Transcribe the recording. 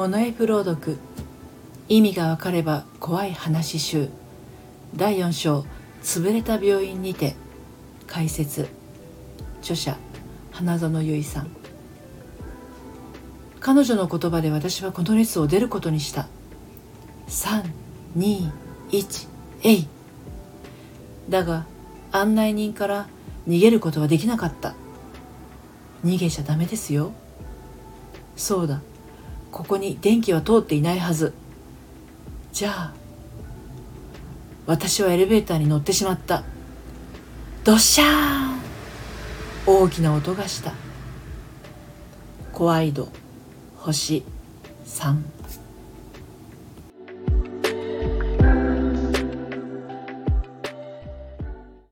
モノエプ朗読意味がわかれば怖い話集。第4章潰れた病院にて。解説著者花園由衣さん。彼女の言葉で私はこの列を出ることにした。321えい。だが案内人から逃げることはできなかった。逃げちゃダメですよ。そうだ。ここに電気は通っていないはず。じゃあ私はエレベーターに乗ってしまった。ドッシャーン。大きな音がした。怖い度星3